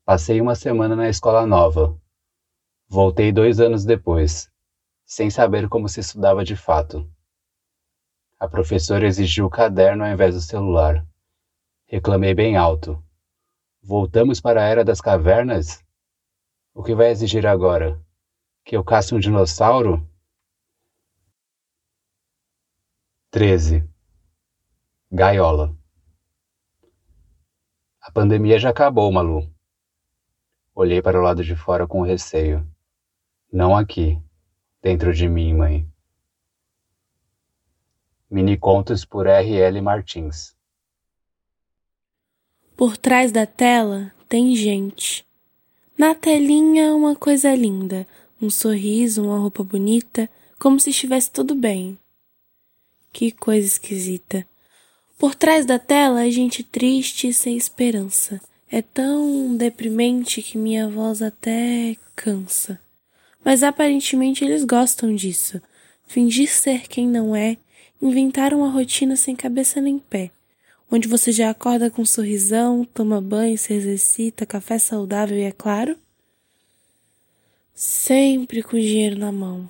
Passei uma semana na escola nova. Voltei dois anos depois, sem saber como se estudava de fato. A professora exigiu o caderno ao invés do celular. Reclamei bem alto. Voltamos para a era das cavernas? O que vai exigir agora? Que eu casse um dinossauro? 13. Gaiola. A pandemia já acabou, Malu. Olhei para o lado de fora com receio. Não aqui, dentro de mim, mãe. Mini contos por R.L. Martins. Por trás da tela tem gente. Na telinha, uma coisa linda, um sorriso, uma roupa bonita, como se estivesse tudo bem. Que coisa esquisita. Por trás da tela, a gente triste e sem esperança. É tão deprimente que minha voz até cansa. Mas aparentemente eles gostam disso. Fingir ser quem não é, inventar uma rotina sem cabeça nem pé, onde você já acorda com um sorrisão, toma banho, se exercita, café saudável e é claro, sempre com dinheiro na mão.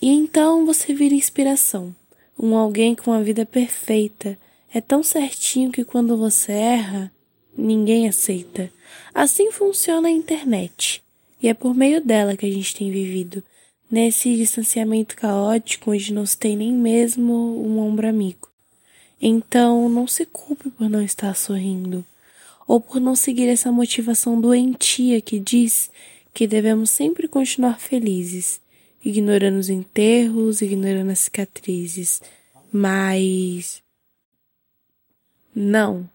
E então você vira inspiração um alguém com a vida perfeita. É tão certinho que quando você erra, ninguém aceita. Assim funciona a internet. E é por meio dela que a gente tem vivido, nesse distanciamento caótico onde não se tem nem mesmo um ombro amigo. Então, não se culpe por não estar sorrindo, ou por não seguir essa motivação doentia que diz que devemos sempre continuar felizes ignorando os enterros, ignorando as cicatrizes. Mas. Não.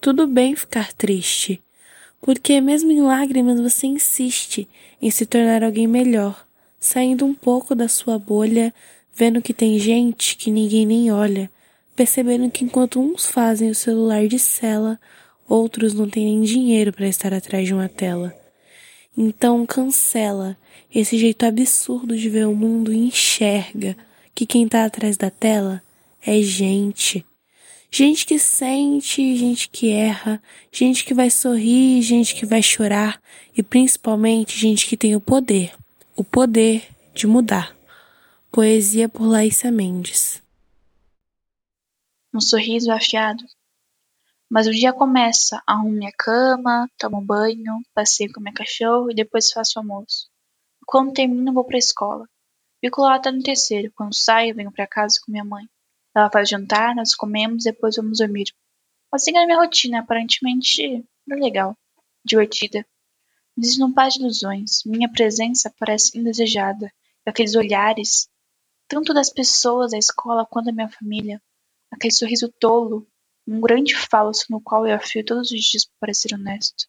Tudo bem ficar triste, porque mesmo em lágrimas você insiste em se tornar alguém melhor, saindo um pouco da sua bolha, vendo que tem gente que ninguém nem olha, percebendo que enquanto uns fazem o celular de cela, outros não têm nem dinheiro para estar atrás de uma tela. Então cancela esse jeito absurdo de ver o mundo e enxerga que quem tá atrás da tela é gente. Gente que sente, gente que erra, gente que vai sorrir, gente que vai chorar e principalmente gente que tem o poder, o poder de mudar. Poesia por Laísa Mendes. Um sorriso afiado mas o dia começa, arrumo minha cama, tomo banho, passeio com minha cachorro e depois faço almoço. Quando termino, vou pra escola. Fico lá até no terceiro. Quando saio, venho para casa com minha mãe. Ela faz jantar, nós comemos, depois vamos dormir. Assim é a minha rotina, aparentemente legal, divertida. Mas não faz ilusões. Minha presença parece indesejada. E aqueles olhares, tanto das pessoas da escola quanto da minha família, aquele sorriso tolo, um grande falso no qual eu afio todos os dias para parecer honesto.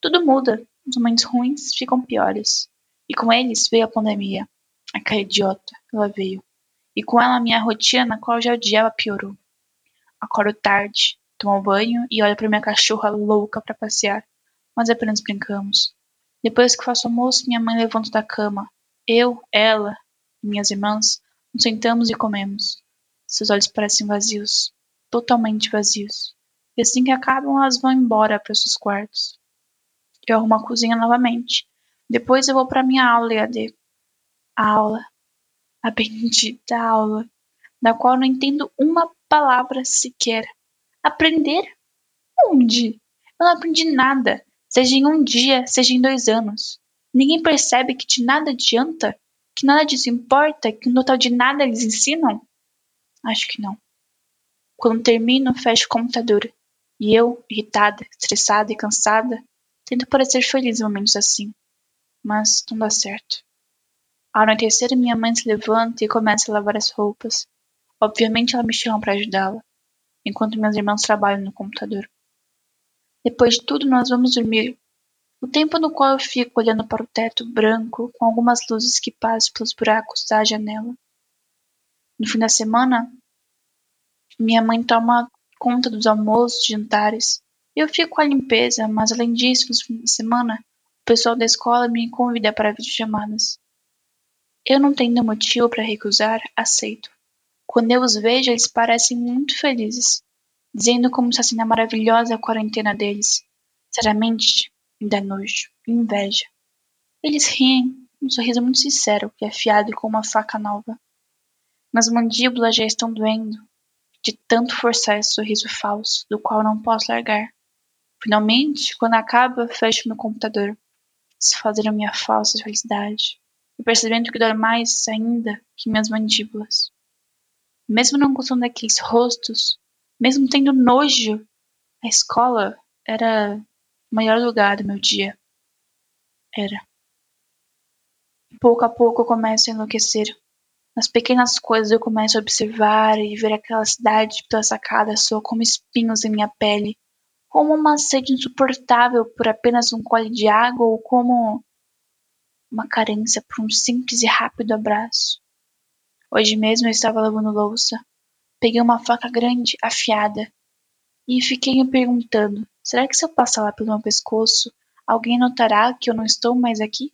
Tudo muda, os momentos ruins ficam piores. E com eles veio a pandemia. Aquela idiota, ela veio. E com ela a minha rotina, na qual eu já odiava, piorou. Acordo tarde, tomo banho e olho para minha cachorra louca para passear, mas apenas brincamos. Depois que faço almoço, minha mãe levanta da cama. Eu, ela e minhas irmãs nos sentamos e comemos. Seus olhos parecem vazios totalmente vazios. E assim que acabam, elas vão embora para seus quartos. Eu arrumo a cozinha novamente. Depois eu vou para minha aula EAD. A aula. A bendita aula. Da qual não entendo uma palavra sequer. Aprender? Onde? Eu não aprendi nada. Seja em um dia, seja em dois anos. Ninguém percebe que de nada adianta? Que nada disso importa? Que no total de nada eles ensinam? Acho que não. Quando termino, fecho o computador. E eu, irritada, estressada e cansada, tento parecer feliz em momentos assim. Mas não dá certo. Ao anoitecer, minha mãe se levanta e começa a lavar as roupas. Obviamente, ela me chama para ajudá-la, enquanto meus irmãos trabalham no computador. Depois de tudo, nós vamos dormir. O tempo no qual eu fico olhando para o teto branco, com algumas luzes que passam pelos buracos da janela. No fim da semana, minha mãe toma conta dos almoços, jantares. Eu fico com a limpeza, mas além disso, nos fins de semana, o pessoal da escola me convida para videochamadas. Eu não tendo motivo para recusar, aceito. Quando eu os vejo, eles parecem muito felizes, dizendo como está sendo a maravilhosa quarentena deles. Sinceramente, me dá nojo, inveja. Eles riem, um sorriso muito sincero e afiado como uma faca nova. Mas mandíbulas já estão doendo, de tanto forçar esse sorriso falso, do qual não posso largar. Finalmente, quando acaba, fecho meu computador, desfazendo minha falsa felicidade, e percebendo que dói mais ainda que minhas mandíbulas. Mesmo não gostando daqueles rostos, mesmo tendo nojo, a escola era o melhor lugar do meu dia. Era. Pouco a pouco eu começo a enlouquecer. Nas pequenas coisas eu começo a observar e ver aquela cidade pela sacada soa como espinhos em minha pele, como uma sede insuportável por apenas um gole de água ou como uma carência por um simples e rápido abraço. Hoje mesmo eu estava lavando louça, peguei uma faca grande, afiada, e fiquei me perguntando: será que se eu passar lá pelo meu pescoço, alguém notará que eu não estou mais aqui?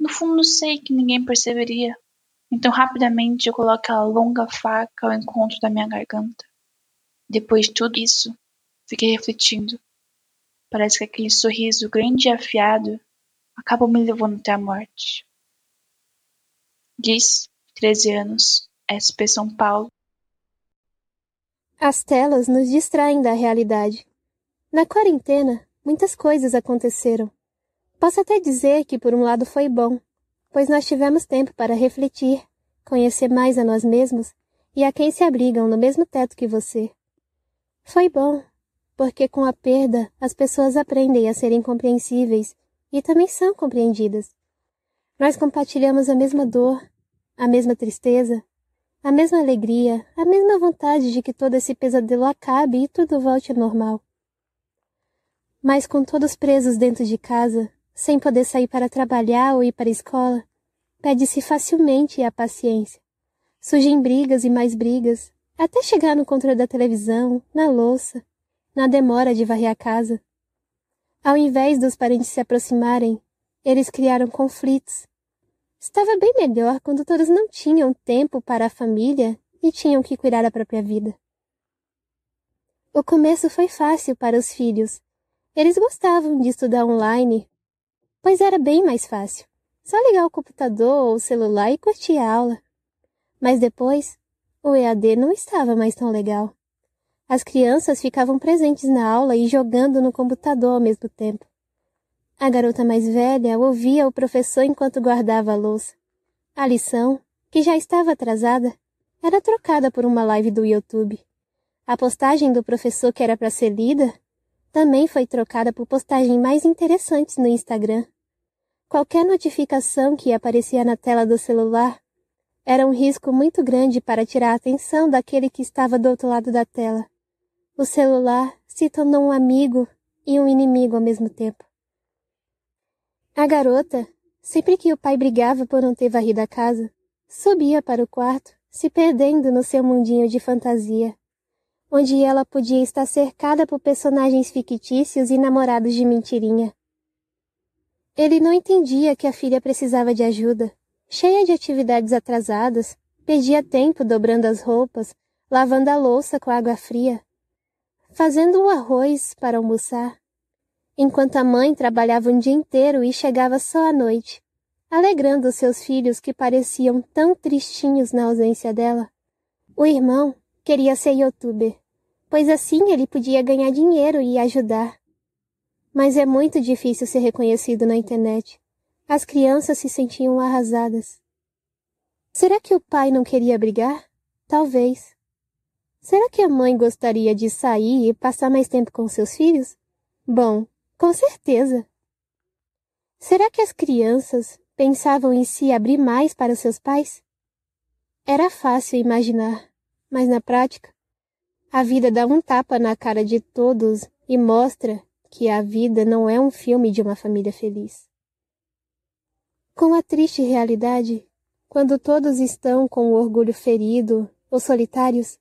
No fundo sei que ninguém perceberia, então rapidamente eu coloco aquela longa faca ao encontro da minha garganta. Depois de tudo isso, fiquei refletindo. Parece que aquele sorriso grande e afiado acabou me levando até a morte. Diz, 13 anos, SP São Paulo. As telas nos distraem da realidade. Na quarentena, muitas coisas aconteceram. Posso até dizer que, por um lado, foi bom, pois nós tivemos tempo para refletir, conhecer mais a nós mesmos e a quem se abrigam no mesmo teto que você. Foi bom, porque com a perda as pessoas aprendem a serem compreensíveis e também são compreendidas. Nós compartilhamos a mesma dor, a mesma tristeza, a mesma alegria, a mesma vontade de que todo esse pesadelo acabe e tudo volte ao normal. Mas com todos presos dentro de casa, sem poder sair para trabalhar ou ir para a escola, perde-se facilmente a paciência. Surgem brigas e mais brigas, até chegar no controle da televisão, na louça, na demora de varrer a casa. Ao invés dos parentes se aproximarem, eles criaram conflitos. Estava bem melhor quando todos não tinham tempo para a família e tinham que cuidar da própria vida. O começo foi fácil para os filhos. Eles gostavam de estudar online pois era bem mais fácil. Só ligar o computador ou o celular e curtir a aula. Mas depois, o EAD não estava mais tão legal. As crianças ficavam presentes na aula e jogando no computador ao mesmo tempo. A garota mais velha ouvia o professor enquanto guardava a louça. A lição, que já estava atrasada, era trocada por uma live do YouTube. A postagem do professor que era para ser lida também foi trocada por postagens mais interessantes no Instagram. Qualquer notificação que aparecia na tela do celular era um risco muito grande para tirar a atenção daquele que estava do outro lado da tela. O celular se tornou um amigo e um inimigo ao mesmo tempo. A garota, sempre que o pai brigava por não ter varrido a casa, subia para o quarto, se perdendo no seu mundinho de fantasia, onde ela podia estar cercada por personagens fictícios e namorados de mentirinha. Ele não entendia que a filha precisava de ajuda. Cheia de atividades atrasadas, perdia tempo dobrando as roupas, lavando a louça com água fria, fazendo o arroz para almoçar, enquanto a mãe trabalhava um dia inteiro e chegava só à noite, alegrando seus filhos que pareciam tão tristinhos na ausência dela. O irmão queria ser youtuber, pois assim ele podia ganhar dinheiro e ajudar. Mas é muito difícil ser reconhecido na internet. As crianças se sentiam arrasadas. Será que o pai não queria brigar? Talvez. Será que a mãe gostaria de sair e passar mais tempo com seus filhos? Bom, com certeza. Será que as crianças pensavam em se abrir mais para seus pais? Era fácil imaginar, mas na prática, a vida dá um tapa na cara de todos e mostra que a vida não é um filme de uma família feliz. Com a triste realidade, quando todos estão com o orgulho ferido ou solitários,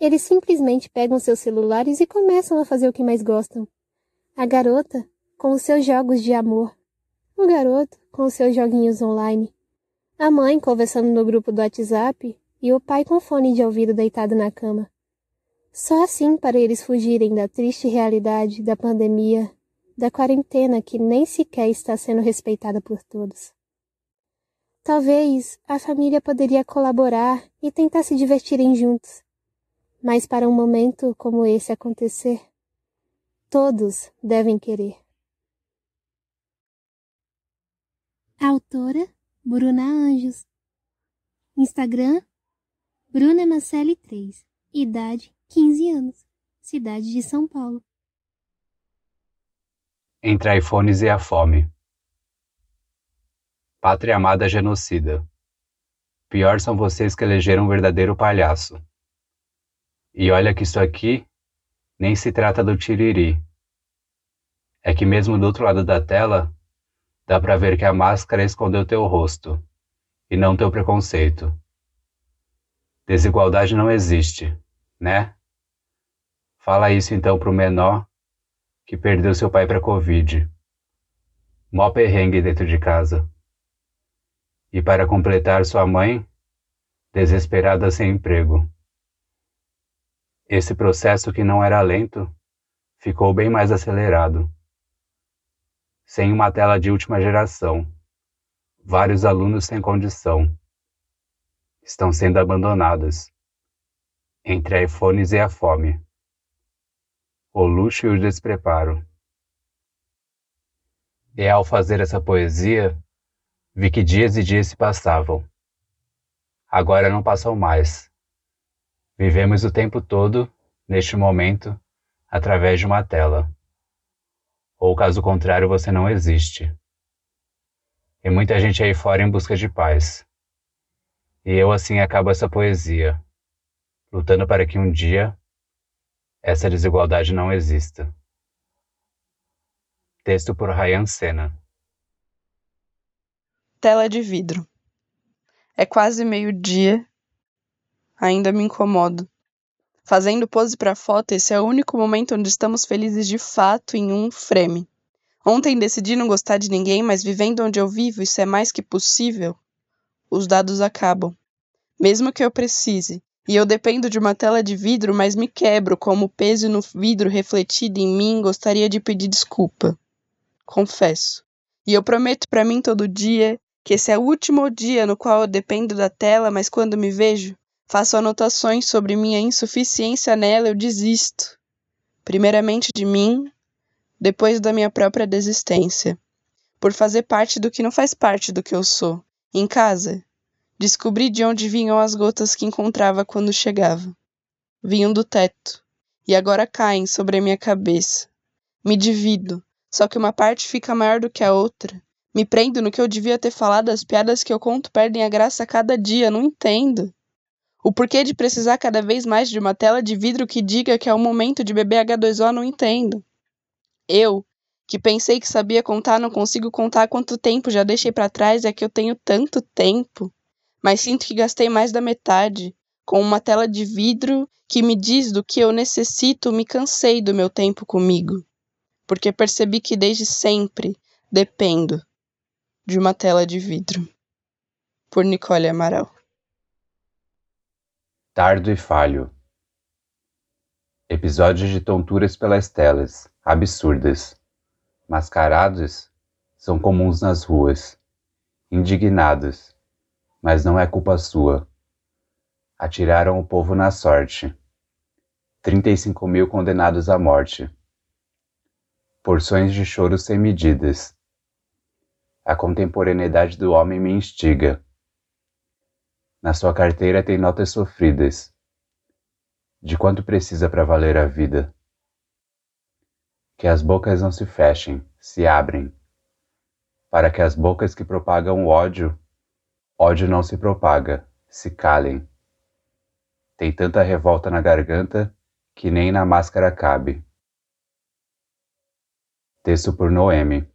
eles simplesmente pegam seus celulares e começam a fazer o que mais gostam. A garota com os seus jogos de amor, o garoto com os seus joguinhos online, a mãe conversando no grupo do WhatsApp e o pai com fone de ouvido deitado na cama. Só assim para eles fugirem da triste realidade da pandemia, da quarentena que nem sequer está sendo respeitada por todos. Talvez a família poderia colaborar e tentar se divertirem juntos. Mas para um momento como esse acontecer, todos devem querer. Autora Bruna Anjos. Instagram Bruna Macelli 3. Idade 15 anos. Cidade de São Paulo. Entre iPhones e a fome. Pátria amada genocida. Pior são vocês que elegeram um verdadeiro palhaço. E olha que isso aqui nem se trata do tiriri. É que mesmo do outro lado da tela, dá pra ver que a máscara escondeu teu rosto, e não teu preconceito. Desigualdade não existe, né? Fala isso então pro menor que perdeu seu pai pra Covid. Mó perrengue dentro de casa. E para completar sua mãe, desesperada sem emprego. Esse processo que não era lento, ficou bem mais acelerado. Sem uma tela de última geração, vários alunos sem condição estão sendo abandonados entre iPhones e a fome, o luxo e o despreparo. E ao fazer essa poesia, vi que dias e dias se passavam. Agora não passam mais. Vivemos o tempo todo, neste momento, através de uma tela. Ou caso contrário, você não existe. E muita gente aí fora em busca de paz. E eu assim acabo essa poesia, lutando para que um dia essa desigualdade não exista. Texto por Ryan Senna. Tela de vidro. É quase meio-dia. Ainda me incomodo. Fazendo pose para foto, esse é o único momento onde estamos felizes de fato em um frame. Ontem decidi não gostar de ninguém, mas vivendo onde eu vivo, isso é mais que possível. Os dados acabam. Mesmo que eu precise, e eu dependo de uma tela de vidro, mas me quebro como o peso no vidro refletido em mim, gostaria de pedir desculpa. Confesso. E eu prometo para mim todo dia que esse é o último dia no qual eu dependo da tela, mas quando me vejo, faço anotações sobre minha insuficiência nela, eu desisto. Primeiramente de mim, depois da minha própria desistência. Por fazer parte do que não faz parte do que eu sou. Em casa, descobri de onde vinham as gotas que encontrava quando chegava. Vinham do teto, e agora caem sobre a minha cabeça. Me divido, só que uma parte fica maior do que a outra, me prendo no que eu devia ter falado, as piadas que eu conto perdem a graça a cada dia, não entendo. O porquê de precisar cada vez mais de uma tela de vidro que diga que é o momento de beber H2O, não entendo. Eu, que pensei que sabia contar, não consigo contar quanto tempo já deixei para trás, é que eu tenho tanto tempo. Mas sinto que gastei mais da metade, com uma tela de vidro que me diz do que eu necessito, me cansei do meu tempo comigo. Porque percebi que desde sempre dependo de uma tela de vidro. Por Nicole Amaral. Tardo e falho. Episódios de tonturas pelas telas, absurdas. Mascarados são comuns nas ruas. Indignados, mas não é culpa sua. Atiraram o povo na sorte. 35 mil condenados à morte. Porções de choro sem medidas a contemporaneidade do homem me instiga. Na sua carteira tem notas sofridas. De quanto precisa para valer a vida? Que as bocas não se fechem, se abrem. Para que as bocas que propagam ódio, ódio não se propaga, se calem. Tem tanta revolta na garganta que nem na máscara cabe. Texto por Noemi.